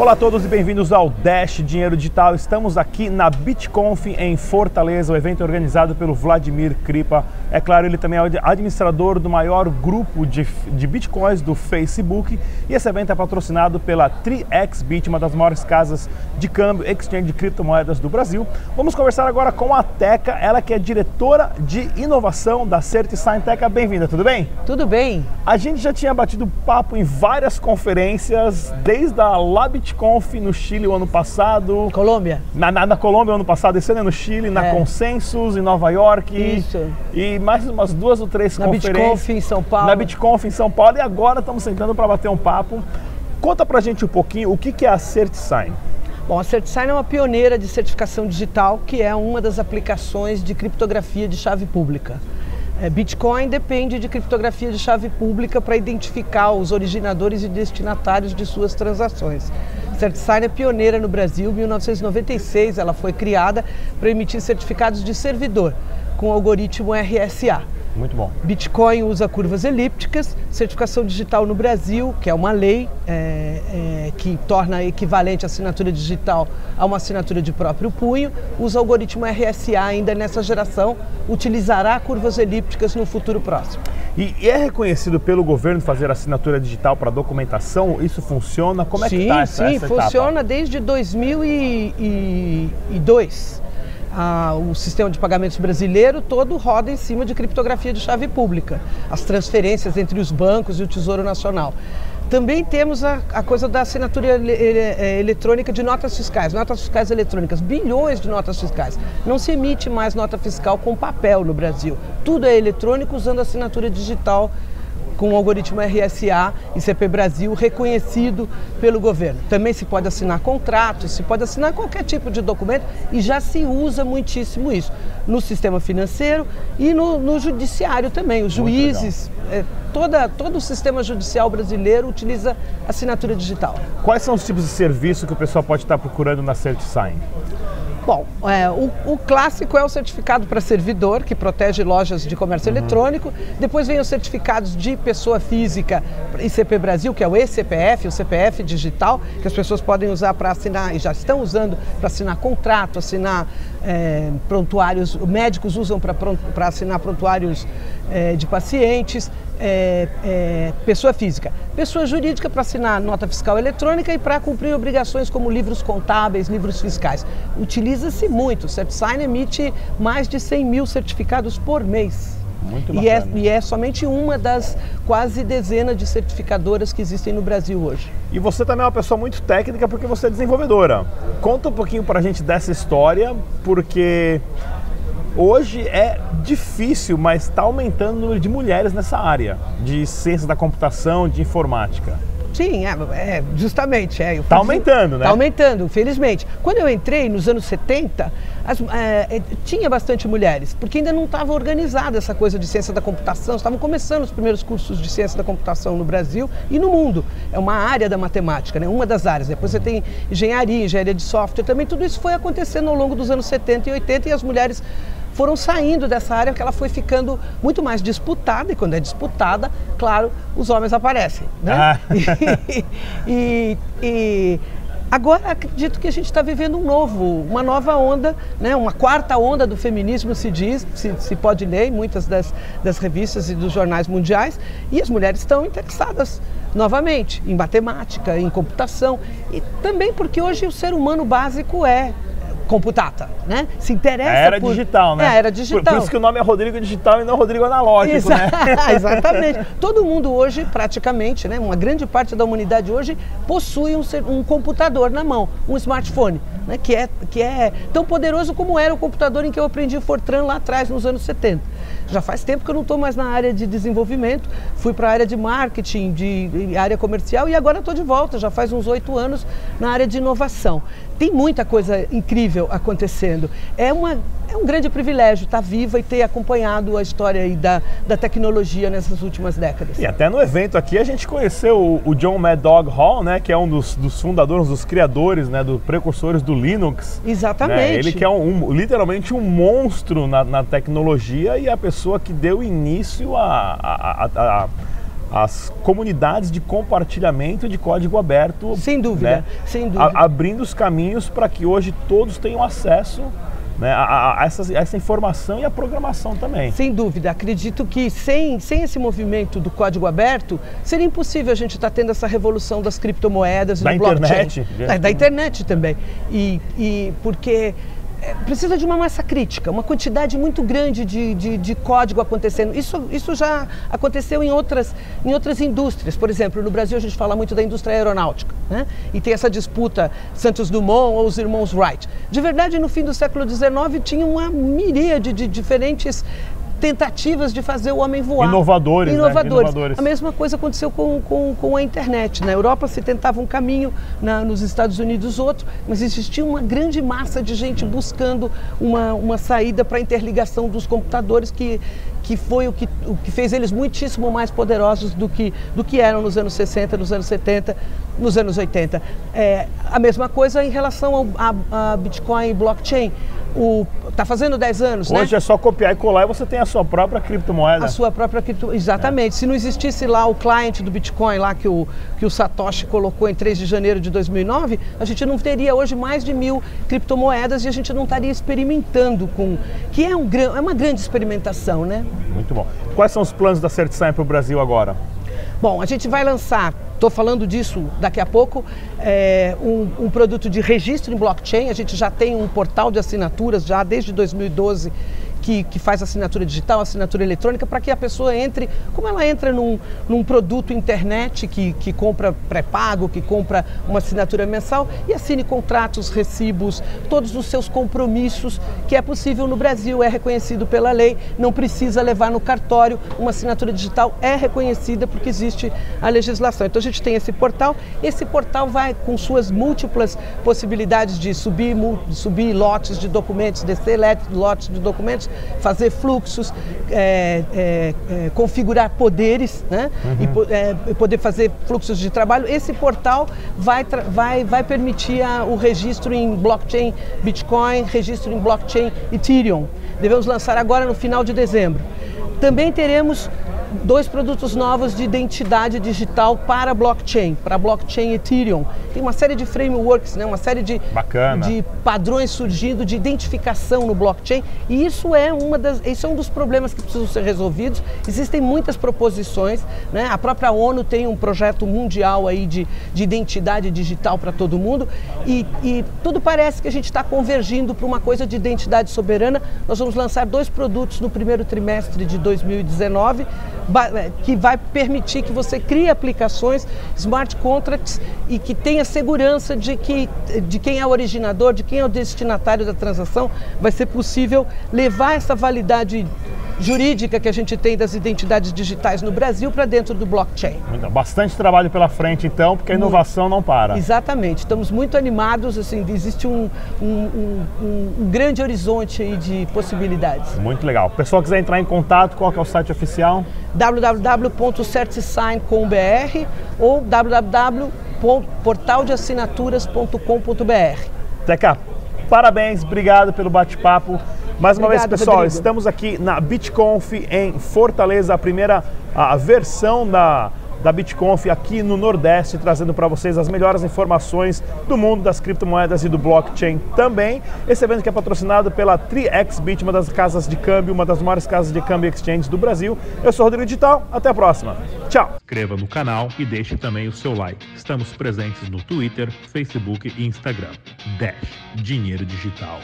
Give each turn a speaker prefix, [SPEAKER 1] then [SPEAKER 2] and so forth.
[SPEAKER 1] Olá a todos e bem-vindos ao Dash Dinheiro Digital. Estamos aqui na BitConf em Fortaleza, o evento é organizado pelo Vladimir Kripa. É claro, ele também é administrador do maior grupo de, de bitcoins do Facebook. E esse evento é patrocinado pela 3xBit, uma das maiores casas de câmbio, exchange de criptomoedas do Brasil. Vamos conversar agora com a Teca, ela que é diretora de inovação da CertiSign. Teca, bem-vinda, tudo bem?
[SPEAKER 2] Tudo bem.
[SPEAKER 1] A gente já tinha batido papo em várias conferências, desde a Labit BitConf no Chile o ano passado.
[SPEAKER 2] Colômbia.
[SPEAKER 1] Na, na, na Colômbia o ano passado, esse ano é no Chile, na
[SPEAKER 2] É.
[SPEAKER 1] Consensus em Nova York.
[SPEAKER 2] Isso.
[SPEAKER 1] E mais umas duas ou três
[SPEAKER 2] Na
[SPEAKER 1] conferências.
[SPEAKER 2] BitConf em São Paulo.
[SPEAKER 1] Na BitConf em São Paulo e agora estamos sentando para bater um papo. Conta pra gente um pouquinho o que que é a CertSign.
[SPEAKER 2] Bom, a CertiSign é uma pioneira de certificação digital, que é uma das aplicações de criptografia de chave pública. É, Bitcoin depende de criptografia de chave pública para identificar os originadores e destinatários de suas transações. CertiSign é pioneira no Brasil, em 1996 ela foi criada para emitir certificados de servidor com algoritmo RSA.
[SPEAKER 1] Muito bom.
[SPEAKER 2] Bitcoin usa curvas elípticas, certificação digital no Brasil, que é uma lei é, é, que torna equivalente a assinatura digital a uma assinatura de próprio punho, usa o algoritmo RSA ainda nessa geração, utilizará curvas elípticas no futuro próximo.
[SPEAKER 1] E, e é reconhecido pelo governo fazer assinatura digital para documentação? Isso funciona? Como é
[SPEAKER 2] sim,
[SPEAKER 1] que está essa,
[SPEAKER 2] sim,
[SPEAKER 1] etapa?
[SPEAKER 2] funciona desde 2002. Ah, o sistema de pagamentos brasileiro todo roda em cima de criptografia de chave pública, as transferências entre os bancos e o Tesouro Nacional. Também temos a, a coisa da assinatura ele- ele- eh, eletrônica de notas fiscais, notas fiscais eletrônicas, bilhões de notas fiscais. Não se emite mais nota fiscal com papel no Brasil. Tudo é eletrônico usando assinatura digital com o algoritmo RSA e CP Brasil reconhecido pelo governo. Também se pode assinar contratos, se pode assinar qualquer tipo de documento e já se usa muitíssimo isso no sistema financeiro e no, no judiciário também. Os juízes, eh, toda, todo o sistema judicial brasileiro utiliza assinatura digital.
[SPEAKER 1] Quais são os tipos de serviço que o pessoal pode estar procurando na CertSign?
[SPEAKER 2] Bom, é, o, o clássico é o certificado para servidor, que protege lojas de comércio eletrônico. Depois vem os certificados de pessoa física, ICP Brasil, que é o eCPF, o CPF digital, que as pessoas podem usar para assinar, e já estão usando para assinar contrato, assinar é, prontuários, médicos usam para assinar prontuários é, de pacientes. É, é, pessoa física. Pessoa jurídica para assinar nota fiscal eletrônica e para cumprir obrigações como livros contábeis, livros fiscais. Utiliza-se muito. O CertSign emite mais de 100 mil certificados por mês.
[SPEAKER 1] Muito
[SPEAKER 2] E é, e é somente uma das quase dezenas de certificadoras que existem no Brasil hoje.
[SPEAKER 1] E você também é uma pessoa muito técnica porque você é desenvolvedora. Conta um pouquinho pra gente dessa história, porque hoje é difícil, mas está aumentando o número de mulheres nessa área de ciência da computação, de informática.
[SPEAKER 2] Sim, é, é, justamente. É, eu
[SPEAKER 1] Tá
[SPEAKER 2] fui-
[SPEAKER 1] aumentando, né?
[SPEAKER 2] Tá aumentando, felizmente. Quando eu entrei nos anos 70, as- é, é, tinha bastante mulheres, porque ainda não estava organizada essa coisa de ciência da computação. Estavam começando os primeiros cursos de ciência da computação no Brasil e no mundo. É uma área da matemática, né? uma das áreas. Depois você tem engenharia, engenharia de software também. Tudo isso foi acontecendo ao longo dos anos 70 e 80 e as mulheres foram saindo dessa área que ela foi ficando muito mais disputada e quando é disputada, claro, os homens aparecem, né?
[SPEAKER 1] Ah.
[SPEAKER 2] e, e agora acredito que a gente está vivendo um novo, uma nova onda, né? uma quarta onda do feminismo se diz, se, se pode ler em muitas das, das revistas e dos jornais mundiais, e as mulheres estão interessadas novamente em matemática, em computação, e também porque hoje o ser humano básico é computata, né? Se interessa
[SPEAKER 1] A era
[SPEAKER 2] por...
[SPEAKER 1] digital, né?
[SPEAKER 2] É, era
[SPEAKER 1] Por-
[SPEAKER 2] digital.
[SPEAKER 1] Por, isso que o nome é Rodrigo Digital e não Rodrigo Analógico,
[SPEAKER 2] Exa-
[SPEAKER 1] né?
[SPEAKER 2] Exatamente. Todo mundo hoje, praticamente, né, uma grande parte da humanidade hoje possui um, um computador na mão, um smartphone, né, que, é, que é tão poderoso como era o computador em que eu aprendi Fortran lá atrás, nos anos 70. Já faz tempo que eu não estou mais na área de desenvolvimento, fui para a área de marketing, de, de área comercial e agora estou de volta, já faz uns oito anos na área de inovação. Tem muita coisa incrível acontecendo. É, uma, é um grande privilégio estar viva e ter acompanhado a história da, da tecnologia nessas últimas décadas.
[SPEAKER 1] E até no evento aqui a gente conheceu o, o John Mad Dog Hall, né? Que é um dos, dos fundadores, dos criadores, né? Dos precursores do Linux.
[SPEAKER 2] Exatamente.
[SPEAKER 1] né, Ele que é um, um- literalmente um monstro na, na tecnologia e a pessoa que deu início as comunidades de compartilhamento de código aberto.
[SPEAKER 2] Sem dúvida,
[SPEAKER 1] né?
[SPEAKER 2] sem dúvida.
[SPEAKER 1] A, abrindo os caminhos para que hoje todos tenham acesso né, a, a, essa, essa, informação e a programação também.
[SPEAKER 2] Sem dúvida. Acredito que sem, sem esse movimento do código aberto, seria impossível a gente estar tá tendo essa revolução das criptomoedas,
[SPEAKER 1] da
[SPEAKER 2] do
[SPEAKER 1] internet.
[SPEAKER 2] blockchain. Da, da internet também. E, e porque precisa de uma massa crítica, uma quantidade muito grande de, de, de, código acontecendo. Isso, isso já aconteceu em outras, em outras indústrias. Por exemplo, no Brasil a gente fala muito da indústria aeronáutica, né? e tem essa disputa Santos Dumont ou os irmãos Wright. De verdade, no fim do século XIX tinha uma miríade de diferentes tentativas de fazer o homem voar.
[SPEAKER 1] Inovadores,
[SPEAKER 2] Inovadores.
[SPEAKER 1] Né? Inovadores.
[SPEAKER 2] A mesma coisa aconteceu com, com, com a internet. Na Europa se tentava um caminho, na, nos Estados Unidos outro, mas existia uma grande massa de gente buscando uma, uma saída para a interligação dos computadores que, que foi o que, o que fez eles muitíssimo mais poderosos do que, do que eram nos anos 60, nos anos 70, nos anos 80. É, a mesma coisa em relação ao a, a Bitcoin e blockchain está fazendo 10 anos,
[SPEAKER 1] Hoje
[SPEAKER 2] né?
[SPEAKER 1] é só copiar e colar e você tem a sua própria criptomoeda.
[SPEAKER 2] A sua própria criptomoeda, exatamente. É. Se não existisse lá o cliente do Bitcoin, lá que o, que o Satoshi colocou em 3 de janeiro de 2009, a gente não teria hoje mais de mil criptomoedas e a gente não estaria experimentando com... Que é, um, é uma grande experimentação, né?
[SPEAKER 1] Muito bom. Quais são os planos da CertSign para o Brasil agora?
[SPEAKER 2] Bom, a gente vai lançar, estou falando disso daqui a pouco, é, um, um, produto de registro em blockchain. A gente já tem um portal de assinaturas já desde 2012 que, que faz assinatura digital, assinatura eletrônica, para que a pessoa entre, como ela entra num, num produto internet que, que compra pré-pago, que compra uma assinatura mensal e assine contratos, recibos, todos os seus compromissos, que é possível no Brasil, é reconhecido pela lei, não precisa levar no cartório, uma assinatura digital é reconhecida porque existe a legislação. Então a gente tem esse portal, esse portal vai com suas múltiplas possibilidades de subir, subir lotes de documentos, descer lotes de documentos, fazer fluxos, é, é, é, configurar poderes né? Uhum. e é, poder fazer fluxos de trabalho. Esse portal vai, vai, vai permitir a, o registro em blockchain Bitcoin, registro em blockchain Ethereum. Devemos lançar agora no final de dezembro. Também teremos dois produtos novos de identidade digital para blockchain, para blockchain Ethereum. Tem uma série de frameworks, né, uma série de, de padrões surgindo de identificação no blockchain e isso é uma das, isso é um dos problemas que precisam ser resolvidos. Existem muitas proposições, né? A própria ONU tem um projeto mundial aí de, de identidade digital para todo mundo e, e tudo parece que a gente está convergindo para uma coisa de identidade soberana. Nós vamos lançar dois produtos no primeiro trimestre de 2019 é, que vai permitir que você crie aplicações, smart contracts e que tenha segurança de que de quem é o originador, de quem é o destinatário da transação, vai ser possível levar essa validade jurídica que a gente tem das identidades digitais no Brasil para dentro do blockchain.
[SPEAKER 1] Bastante trabalho pela frente, então, porque a inovação muito. não para.
[SPEAKER 2] Exatamente. Estamos muito animados, assim, existe um, um, um, um grande horizonte aí de possibilidades.
[SPEAKER 1] Muito legal. O pessoal quiser entrar em contato, qual é o site oficial?
[SPEAKER 2] www.certsign.com.br ou www.portaldeassinaturas.com.br.
[SPEAKER 1] Teca, parabéns, obrigado pelo bate-papo. Mais uma Obrigado, vez, pessoal, Rodrigo. estamos aqui na BitConf em Fortaleza, a primeira a versão da da BitConf aqui no Nordeste, trazendo para vocês as melhores informações do mundo das criptomoedas e do blockchain também. Esse evento que é patrocinado pela TriXBit, uma das casas de câmbio, uma das maiores casas de câmbio exchange do Brasil. Eu sou Rodrigo Digital, até a próxima. Tchau! Inscreva no canal e deixe também o seu like. Estamos presentes no Twitter, Facebook e Instagram. Dash Dinheiro Digital.